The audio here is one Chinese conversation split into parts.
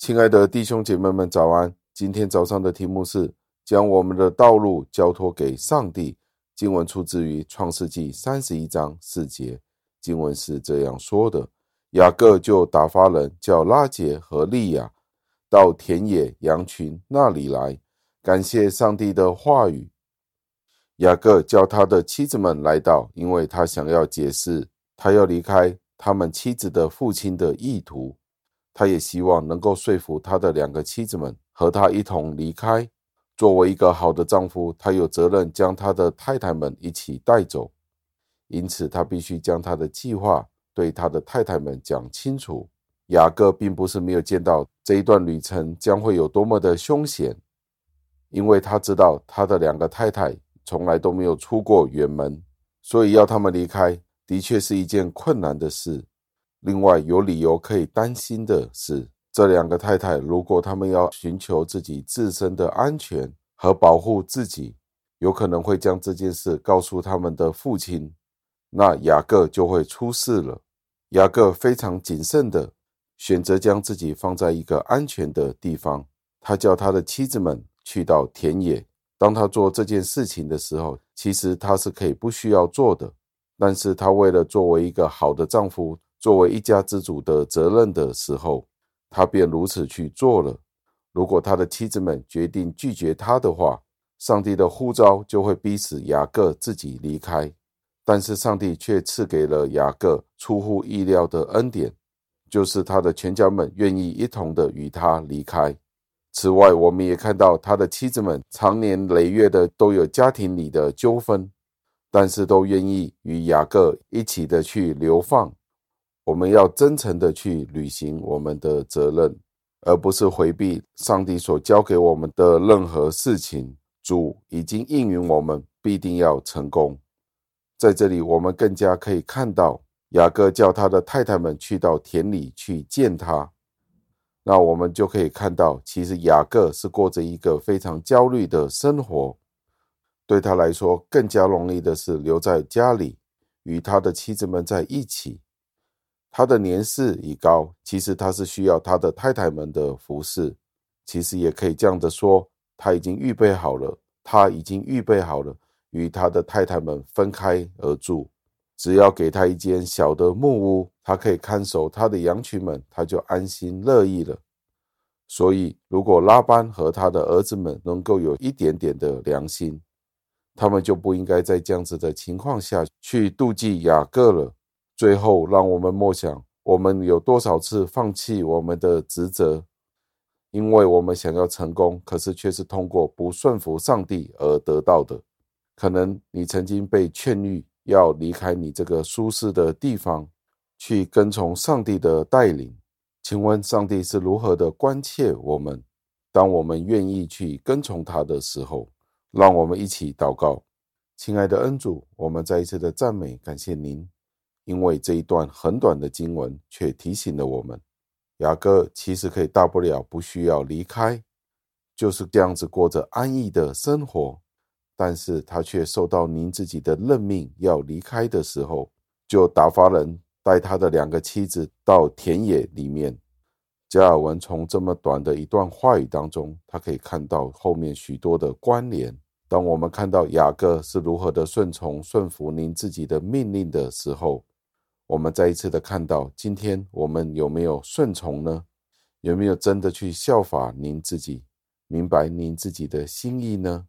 亲爱的弟兄姐妹们，早安！今天早上的题目是将我们的道路交托给上帝。经文出自于创世纪三十一章四节，经文是这样说的：雅各就打发人叫拉结和利亚到田野羊群那里来，感谢上帝的话语。雅各叫他的妻子们来到，因为他想要解释他要离开他们妻子的父亲的意图。他也希望能够说服他的两个妻子们和他一同离开。作为一个好的丈夫，他有责任将他的太太们一起带走，因此他必须将他的计划对他的太太们讲清楚。雅各并不是没有见到这一段旅程将会有多么的凶险，因为他知道他的两个太太从来都没有出过远门，所以要他们离开的确是一件困难的事。另外，有理由可以担心的是，这两个太太如果他们要寻求自己自身的安全和保护自己，有可能会将这件事告诉他们的父亲，那雅各就会出事了。雅各非常谨慎地选择将自己放在一个安全的地方，他叫他的妻子们去到田野。当他做这件事情的时候，其实他是可以不需要做的，但是他为了作为一个好的丈夫。作为一家之主的责任的时候，他便如此去做了。如果他的妻子们决定拒绝他的话，上帝的呼召就会逼使雅各自己离开。但是上帝却赐给了雅各出乎意料的恩典，就是他的全家们愿意一同的与他离开。此外，我们也看到他的妻子们长年累月的都有家庭里的纠纷，但是都愿意与雅各一起的去流放。我们要真诚地去履行我们的责任，而不是回避上帝所交给我们的任何事情。主已经应允我们必定要成功。在这里，我们更加可以看到雅各叫他的太太们去到田里去见他。那我们就可以看到，其实雅各是过着一个非常焦虑的生活。对他来说，更加容易的是留在家里，与他的妻子们在一起。他的年事已高，其实他是需要他的太太们的服侍。其实也可以这样的说，他已经预备好了，他已经预备好了与他的太太们分开而住。只要给他一间小的木屋，他可以看守他的羊群们，他就安心乐意了。所以，如果拉班和他的儿子们能够有一点点的良心，他们就不应该在这样子的情况下去妒忌雅各了。最后，让我们默想：我们有多少次放弃我们的职责，因为我们想要成功，可是却是通过不顺服上帝而得到的。可能你曾经被劝喻要离开你这个舒适的地方，去跟从上帝的带领。请问上帝是如何的关切我们？当我们愿意去跟从他的时候，让我们一起祷告：亲爱的恩主，我们再一次的赞美感谢您。因为这一段很短的经文，却提醒了我们，雅各其实可以大不了不需要离开，就是这样子过着安逸的生活。但是他却受到您自己的任命要离开的时候，就打发人带他的两个妻子到田野里面。加尔文从这么短的一段话语当中，他可以看到后面许多的关联。当我们看到雅各是如何的顺从顺服您自己的命令的时候，我们再一次的看到，今天我们有没有顺从呢？有没有真的去效法您自己，明白您自己的心意呢？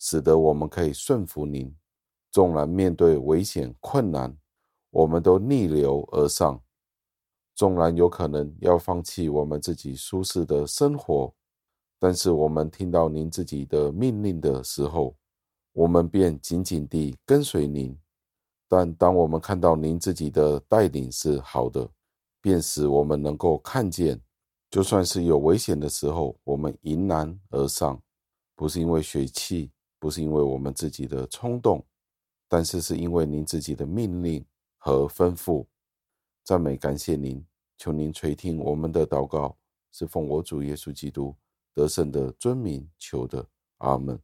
使得我们可以顺服您，纵然面对危险困难，我们都逆流而上；纵然有可能要放弃我们自己舒适的生活，但是我们听到您自己的命令的时候，我们便紧紧地跟随您。但当我们看到您自己的带领是好的，便使我们能够看见，就算是有危险的时候，我们迎难而上，不是因为血气，不是因为我们自己的冲动，但是是因为您自己的命令和吩咐。赞美感谢您，求您垂听我们的祷告，是奉我主耶稣基督得胜的尊名求的，阿门。